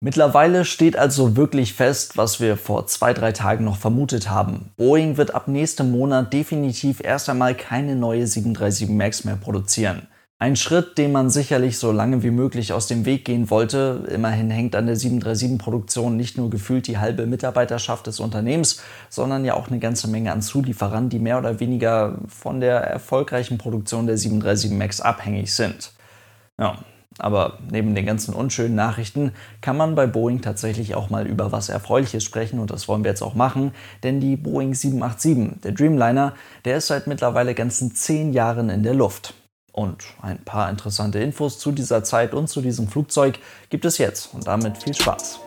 Mittlerweile steht also wirklich fest, was wir vor zwei, drei Tagen noch vermutet haben. Boeing wird ab nächstem Monat definitiv erst einmal keine neue 737 MAX mehr produzieren. Ein Schritt, den man sicherlich so lange wie möglich aus dem Weg gehen wollte. Immerhin hängt an der 737-Produktion nicht nur gefühlt die halbe Mitarbeiterschaft des Unternehmens, sondern ja auch eine ganze Menge an Zulieferern, die mehr oder weniger von der erfolgreichen Produktion der 737 MAX abhängig sind. Ja, aber neben den ganzen unschönen Nachrichten kann man bei Boeing tatsächlich auch mal über was Erfreuliches sprechen und das wollen wir jetzt auch machen, denn die Boeing 787, der Dreamliner, der ist seit mittlerweile ganzen zehn Jahren in der Luft. Und ein paar interessante Infos zu dieser Zeit und zu diesem Flugzeug gibt es jetzt und damit viel Spaß.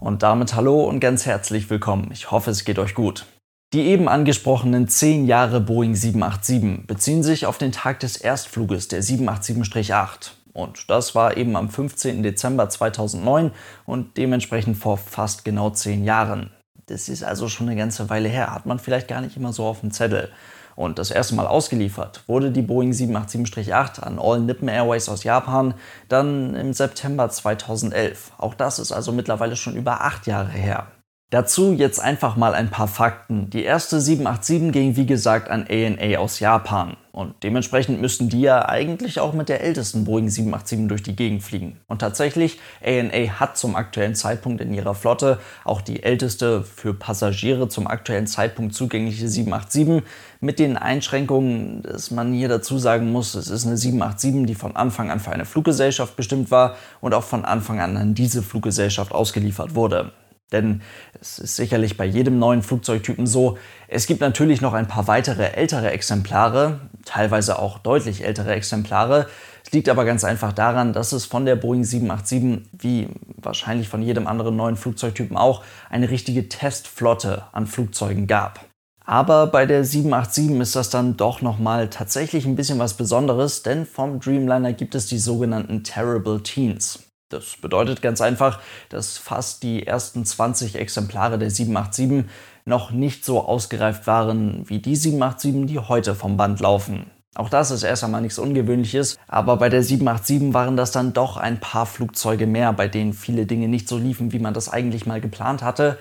Und damit hallo und ganz herzlich willkommen. Ich hoffe, es geht euch gut. Die eben angesprochenen 10 Jahre Boeing 787 beziehen sich auf den Tag des Erstfluges der 787-8. Und das war eben am 15. Dezember 2009 und dementsprechend vor fast genau 10 Jahren. Das ist also schon eine ganze Weile her, hat man vielleicht gar nicht immer so auf dem Zettel. Und das erste Mal ausgeliefert wurde die Boeing 787-8 an All Nippon Airways aus Japan dann im September 2011. Auch das ist also mittlerweile schon über acht Jahre her. Dazu jetzt einfach mal ein paar Fakten. Die erste 787 ging wie gesagt an ANA aus Japan. Und dementsprechend müssten die ja eigentlich auch mit der ältesten Boeing 787 durch die Gegend fliegen. Und tatsächlich, ANA hat zum aktuellen Zeitpunkt in ihrer Flotte auch die älteste für Passagiere zum aktuellen Zeitpunkt zugängliche 787 mit den Einschränkungen, dass man hier dazu sagen muss, es ist eine 787, die von Anfang an für eine Fluggesellschaft bestimmt war und auch von Anfang an an diese Fluggesellschaft ausgeliefert wurde. Denn es ist sicherlich bei jedem neuen Flugzeugtypen so, es gibt natürlich noch ein paar weitere ältere Exemplare, teilweise auch deutlich ältere Exemplare. Es liegt aber ganz einfach daran, dass es von der Boeing 787, wie wahrscheinlich von jedem anderen neuen Flugzeugtypen auch, eine richtige Testflotte an Flugzeugen gab. Aber bei der 787 ist das dann doch nochmal tatsächlich ein bisschen was Besonderes, denn vom Dreamliner gibt es die sogenannten Terrible Teens. Das bedeutet ganz einfach, dass fast die ersten 20 Exemplare der 787 noch nicht so ausgereift waren wie die 787, die heute vom Band laufen. Auch das ist erst einmal nichts Ungewöhnliches, aber bei der 787 waren das dann doch ein paar Flugzeuge mehr, bei denen viele Dinge nicht so liefen, wie man das eigentlich mal geplant hatte.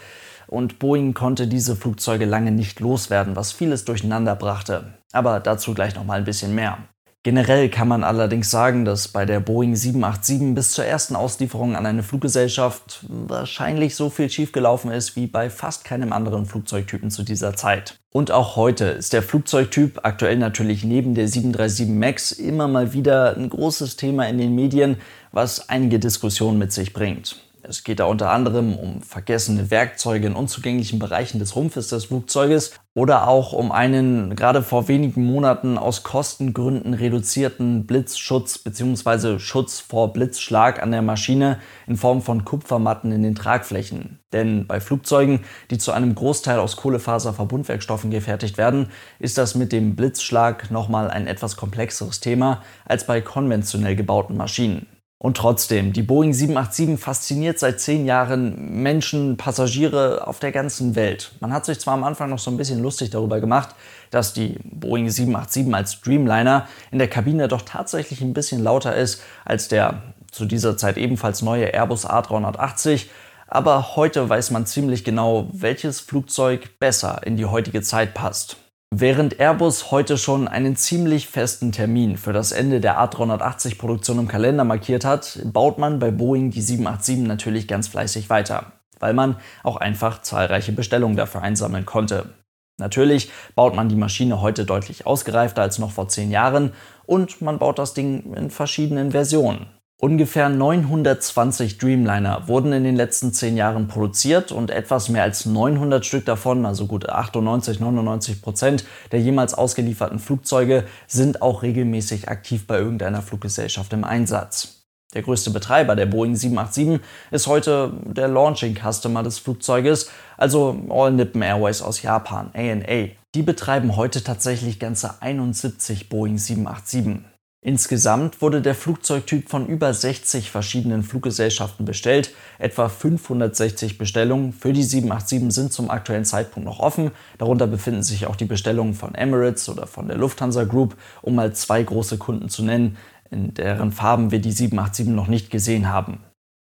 Und Boeing konnte diese Flugzeuge lange nicht loswerden, was vieles durcheinander brachte. Aber dazu gleich noch mal ein bisschen mehr. Generell kann man allerdings sagen, dass bei der Boeing 787 bis zur ersten Auslieferung an eine Fluggesellschaft wahrscheinlich so viel schiefgelaufen ist wie bei fast keinem anderen Flugzeugtypen zu dieser Zeit. Und auch heute ist der Flugzeugtyp aktuell natürlich neben der 737 MAX immer mal wieder ein großes Thema in den Medien, was einige Diskussionen mit sich bringt. Es geht da unter anderem um vergessene Werkzeuge in unzugänglichen Bereichen des Rumpfes des Flugzeuges oder auch um einen gerade vor wenigen Monaten aus Kostengründen reduzierten Blitzschutz bzw. Schutz vor Blitzschlag an der Maschine in Form von Kupfermatten in den Tragflächen. Denn bei Flugzeugen, die zu einem Großteil aus Kohlefaserverbundwerkstoffen gefertigt werden, ist das mit dem Blitzschlag nochmal ein etwas komplexeres Thema als bei konventionell gebauten Maschinen. Und trotzdem, die Boeing 787 fasziniert seit zehn Jahren Menschen, Passagiere auf der ganzen Welt. Man hat sich zwar am Anfang noch so ein bisschen lustig darüber gemacht, dass die Boeing 787 als Dreamliner in der Kabine doch tatsächlich ein bisschen lauter ist als der zu dieser Zeit ebenfalls neue Airbus A380. Aber heute weiß man ziemlich genau, welches Flugzeug besser in die heutige Zeit passt. Während Airbus heute schon einen ziemlich festen Termin für das Ende der A380-Produktion im Kalender markiert hat, baut man bei Boeing die 787 natürlich ganz fleißig weiter, weil man auch einfach zahlreiche Bestellungen dafür einsammeln konnte. Natürlich baut man die Maschine heute deutlich ausgereifter als noch vor zehn Jahren und man baut das Ding in verschiedenen Versionen. Ungefähr 920 Dreamliner wurden in den letzten zehn Jahren produziert und etwas mehr als 900 Stück davon, also gut 98, 99 Prozent der jemals ausgelieferten Flugzeuge, sind auch regelmäßig aktiv bei irgendeiner Fluggesellschaft im Einsatz. Der größte Betreiber der Boeing 787 ist heute der Launching Customer des Flugzeuges, also All Nippon Airways aus Japan, ANA. Die betreiben heute tatsächlich ganze 71 Boeing 787. Insgesamt wurde der Flugzeugtyp von über 60 verschiedenen Fluggesellschaften bestellt. Etwa 560 Bestellungen für die 787 sind zum aktuellen Zeitpunkt noch offen. Darunter befinden sich auch die Bestellungen von Emirates oder von der Lufthansa Group, um mal zwei große Kunden zu nennen. in deren Farben wir die 787 noch nicht gesehen haben.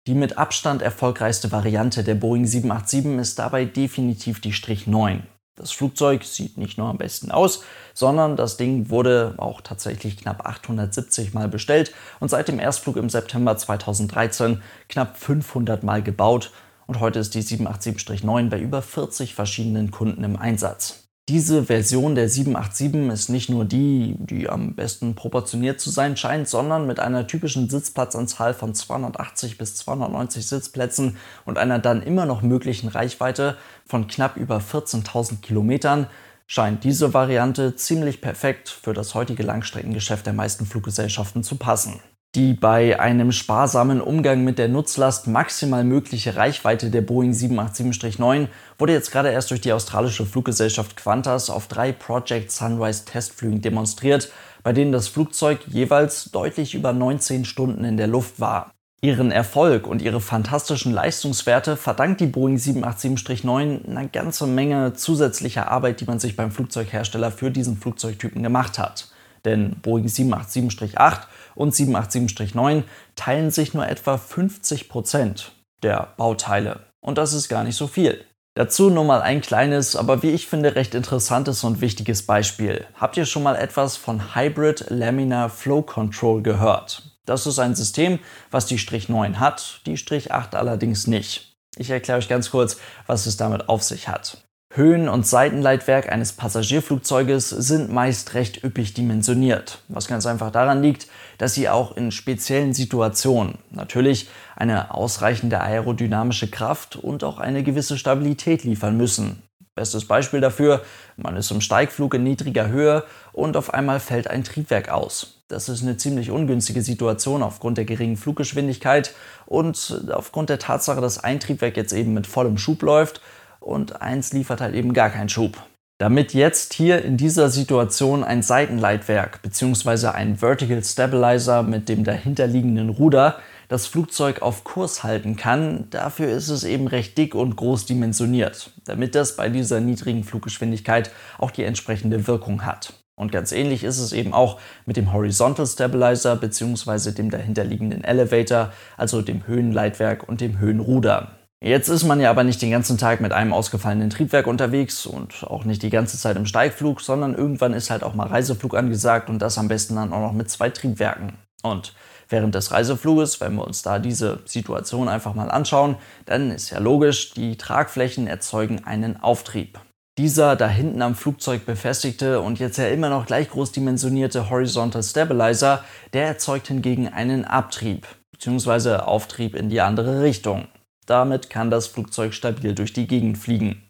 Die mit Abstand erfolgreichste Variante der Boeing 787 ist dabei definitiv die Strich 9. Das Flugzeug sieht nicht nur am besten aus, sondern das Ding wurde auch tatsächlich knapp 870 Mal bestellt und seit dem Erstflug im September 2013 knapp 500 Mal gebaut und heute ist die 787-9 bei über 40 verschiedenen Kunden im Einsatz. Diese Version der 787 ist nicht nur die, die am besten proportioniert zu sein scheint, sondern mit einer typischen Sitzplatzanzahl von 280 bis 290 Sitzplätzen und einer dann immer noch möglichen Reichweite von knapp über 14.000 Kilometern scheint diese Variante ziemlich perfekt für das heutige Langstreckengeschäft der meisten Fluggesellschaften zu passen. Die bei einem sparsamen Umgang mit der Nutzlast maximal mögliche Reichweite der Boeing 787-9 wurde jetzt gerade erst durch die australische Fluggesellschaft Qantas auf drei Project Sunrise Testflügen demonstriert, bei denen das Flugzeug jeweils deutlich über 19 Stunden in der Luft war. Ihren Erfolg und ihre fantastischen Leistungswerte verdankt die Boeing 787-9 einer ganze Menge zusätzlicher Arbeit, die man sich beim Flugzeughersteller für diesen Flugzeugtypen gemacht hat. Denn Boeing 787-8 und 787-9 teilen sich nur etwa 50 Prozent der Bauteile. Und das ist gar nicht so viel. Dazu nur mal ein kleines, aber wie ich finde recht interessantes und wichtiges Beispiel. Habt ihr schon mal etwas von Hybrid Laminar Flow Control gehört? Das ist ein System, was die Strich 9 hat, die Strich 8 allerdings nicht. Ich erkläre euch ganz kurz, was es damit auf sich hat. Höhen- und Seitenleitwerk eines Passagierflugzeuges sind meist recht üppig dimensioniert, was ganz einfach daran liegt, dass sie auch in speziellen Situationen natürlich eine ausreichende aerodynamische Kraft und auch eine gewisse Stabilität liefern müssen. Bestes Beispiel dafür, man ist im Steigflug in niedriger Höhe und auf einmal fällt ein Triebwerk aus. Das ist eine ziemlich ungünstige Situation aufgrund der geringen Fluggeschwindigkeit und aufgrund der Tatsache, dass ein Triebwerk jetzt eben mit vollem Schub läuft und eins liefert halt eben gar keinen Schub. Damit jetzt hier in dieser Situation ein Seitenleitwerk bzw. ein Vertical Stabilizer mit dem dahinterliegenden Ruder das Flugzeug auf Kurs halten kann, dafür ist es eben recht dick und groß dimensioniert, damit das bei dieser niedrigen Fluggeschwindigkeit auch die entsprechende Wirkung hat. Und ganz ähnlich ist es eben auch mit dem Horizontal Stabilizer bzw. dem dahinterliegenden Elevator, also dem Höhenleitwerk und dem Höhenruder. Jetzt ist man ja aber nicht den ganzen Tag mit einem ausgefallenen Triebwerk unterwegs und auch nicht die ganze Zeit im Steigflug, sondern irgendwann ist halt auch mal Reiseflug angesagt und das am besten dann auch noch mit zwei Triebwerken. Und während des Reisefluges, wenn wir uns da diese Situation einfach mal anschauen, dann ist ja logisch, die Tragflächen erzeugen einen Auftrieb. Dieser da hinten am Flugzeug befestigte und jetzt ja immer noch gleich groß dimensionierte Horizontal Stabilizer, der erzeugt hingegen einen Abtrieb bzw. Auftrieb in die andere Richtung. Damit kann das Flugzeug stabil durch die Gegend fliegen.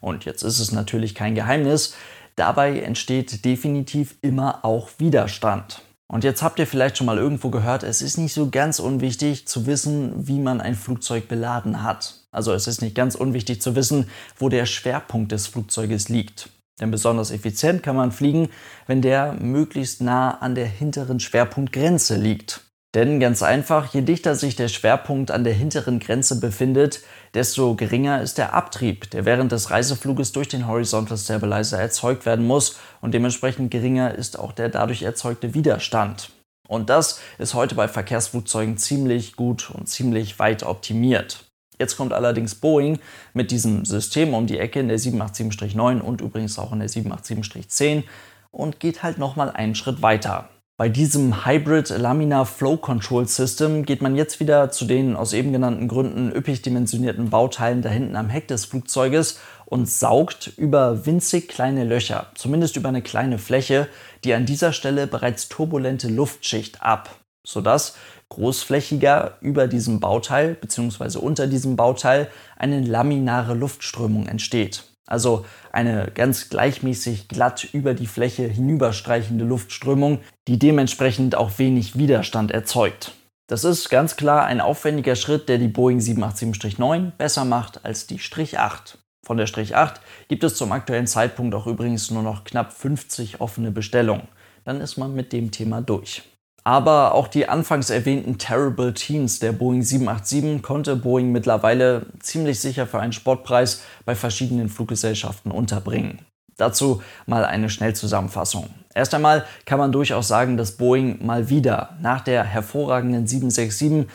Und jetzt ist es natürlich kein Geheimnis, dabei entsteht definitiv immer auch Widerstand. Und jetzt habt ihr vielleicht schon mal irgendwo gehört, es ist nicht so ganz unwichtig zu wissen, wie man ein Flugzeug beladen hat. Also es ist nicht ganz unwichtig zu wissen, wo der Schwerpunkt des Flugzeuges liegt. Denn besonders effizient kann man fliegen, wenn der möglichst nah an der hinteren Schwerpunktgrenze liegt. Denn ganz einfach, je dichter sich der Schwerpunkt an der hinteren Grenze befindet, desto geringer ist der Abtrieb, der während des Reisefluges durch den Horizontal Stabilizer erzeugt werden muss und dementsprechend geringer ist auch der dadurch erzeugte Widerstand. Und das ist heute bei Verkehrsflugzeugen ziemlich gut und ziemlich weit optimiert. Jetzt kommt allerdings Boeing mit diesem System um die Ecke in der 787-9 und übrigens auch in der 787-10 und geht halt nochmal einen Schritt weiter. Bei diesem Hybrid Laminar Flow Control System geht man jetzt wieder zu den aus eben genannten Gründen üppig dimensionierten Bauteilen da hinten am Heck des Flugzeuges und saugt über winzig kleine Löcher, zumindest über eine kleine Fläche, die an dieser Stelle bereits turbulente Luftschicht ab, sodass großflächiger über diesem Bauteil bzw. unter diesem Bauteil eine laminare Luftströmung entsteht. Also eine ganz gleichmäßig glatt über die Fläche hinüberstreichende Luftströmung, die dementsprechend auch wenig Widerstand erzeugt. Das ist ganz klar ein aufwendiger Schritt, der die Boeing 787-9 besser macht als die Strich 8. Von der Strich 8 gibt es zum aktuellen Zeitpunkt auch übrigens nur noch knapp 50 offene Bestellungen. Dann ist man mit dem Thema durch. Aber auch die anfangs erwähnten Terrible Teens der Boeing 787 konnte Boeing mittlerweile ziemlich sicher für einen Sportpreis bei verschiedenen Fluggesellschaften unterbringen. Dazu mal eine Schnellzusammenfassung. Erst einmal kann man durchaus sagen, dass Boeing mal wieder nach der hervorragenden 767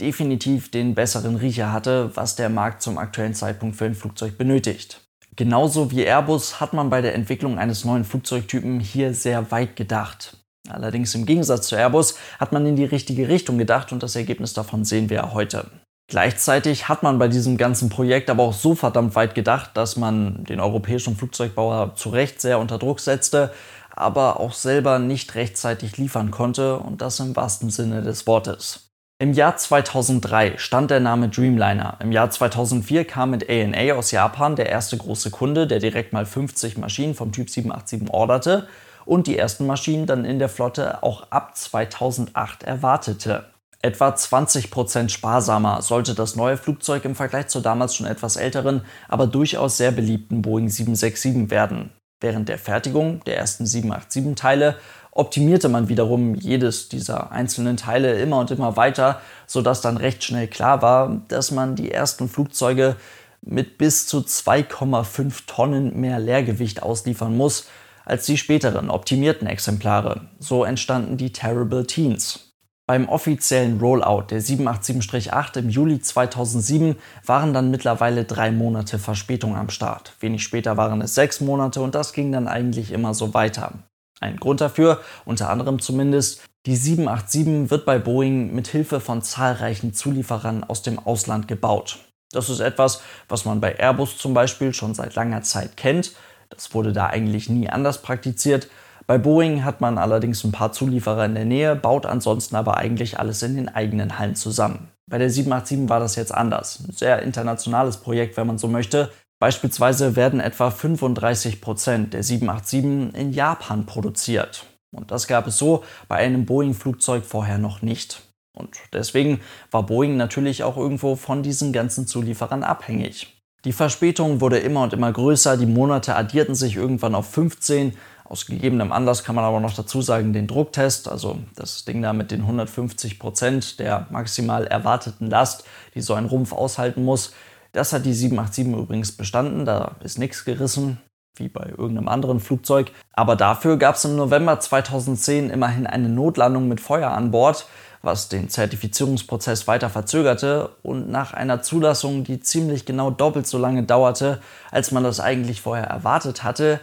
definitiv den besseren Riecher hatte, was der Markt zum aktuellen Zeitpunkt für ein Flugzeug benötigt. Genauso wie Airbus hat man bei der Entwicklung eines neuen Flugzeugtypen hier sehr weit gedacht. Allerdings im Gegensatz zu Airbus hat man in die richtige Richtung gedacht und das Ergebnis davon sehen wir heute. Gleichzeitig hat man bei diesem ganzen Projekt aber auch so verdammt weit gedacht, dass man den europäischen Flugzeugbauer zu Recht sehr unter Druck setzte, aber auch selber nicht rechtzeitig liefern konnte und das im wahrsten Sinne des Wortes. Im Jahr 2003 stand der Name Dreamliner. Im Jahr 2004 kam mit ANA aus Japan der erste große Kunde, der direkt mal 50 Maschinen vom Typ 787 orderte und die ersten Maschinen dann in der Flotte auch ab 2008 erwartete. Etwa 20% sparsamer sollte das neue Flugzeug im Vergleich zur damals schon etwas älteren, aber durchaus sehr beliebten Boeing 767 werden. Während der Fertigung der ersten 787-Teile optimierte man wiederum jedes dieser einzelnen Teile immer und immer weiter, sodass dann recht schnell klar war, dass man die ersten Flugzeuge mit bis zu 2,5 Tonnen mehr Leergewicht ausliefern muss als die späteren optimierten Exemplare. So entstanden die Terrible Teens. Beim offiziellen Rollout der 787-8 im Juli 2007 waren dann mittlerweile drei Monate Verspätung am Start. Wenig später waren es sechs Monate und das ging dann eigentlich immer so weiter. Ein Grund dafür, unter anderem zumindest, die 787 wird bei Boeing mit Hilfe von zahlreichen Zulieferern aus dem Ausland gebaut. Das ist etwas, was man bei Airbus zum Beispiel schon seit langer Zeit kennt. Das wurde da eigentlich nie anders praktiziert. Bei Boeing hat man allerdings ein paar Zulieferer in der Nähe, baut ansonsten aber eigentlich alles in den eigenen Hallen zusammen. Bei der 787 war das jetzt anders. Ein sehr internationales Projekt, wenn man so möchte. Beispielsweise werden etwa 35 Prozent der 787 in Japan produziert. Und das gab es so bei einem Boeing-Flugzeug vorher noch nicht. Und deswegen war Boeing natürlich auch irgendwo von diesen ganzen Zulieferern abhängig. Die Verspätung wurde immer und immer größer, die Monate addierten sich irgendwann auf 15. Aus gegebenem Anlass kann man aber noch dazu sagen, den Drucktest, also das Ding da mit den 150 Prozent der maximal erwarteten Last, die so ein Rumpf aushalten muss, das hat die 787 übrigens bestanden, da ist nichts gerissen, wie bei irgendeinem anderen Flugzeug. Aber dafür gab es im November 2010 immerhin eine Notlandung mit Feuer an Bord, was den Zertifizierungsprozess weiter verzögerte und nach einer Zulassung, die ziemlich genau doppelt so lange dauerte, als man das eigentlich vorher erwartet hatte,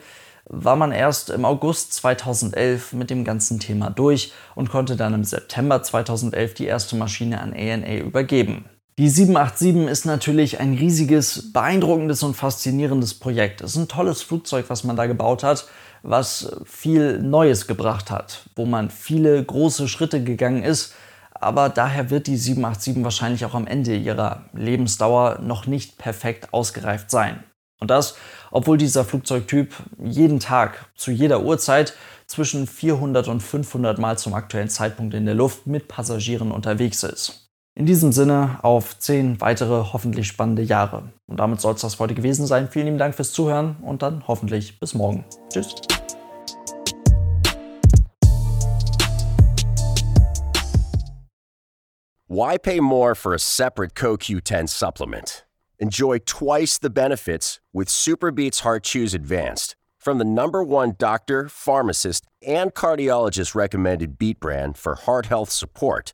war man erst im August 2011 mit dem ganzen Thema durch und konnte dann im September 2011 die erste Maschine an ANA übergeben. Die 787 ist natürlich ein riesiges, beeindruckendes und faszinierendes Projekt. Es ist ein tolles Flugzeug, was man da gebaut hat, was viel Neues gebracht hat, wo man viele große Schritte gegangen ist. Aber daher wird die 787 wahrscheinlich auch am Ende ihrer Lebensdauer noch nicht perfekt ausgereift sein. Und das, obwohl dieser Flugzeugtyp jeden Tag, zu jeder Uhrzeit, zwischen 400 und 500 Mal zum aktuellen Zeitpunkt in der Luft mit Passagieren unterwegs ist. In diesem Sinne auf zehn weitere hoffentlich spannende Jahre. Und damit soll es das heute gewesen sein. Vielen lieben Dank fürs Zuhören und dann hoffentlich bis morgen. Tschüss. Why pay more for a separate CoQ10 supplement? Enjoy twice the benefits with Superbeats Heart Chews Advanced from the number one doctor, pharmacist, and cardiologist recommended beat brand for heart health support.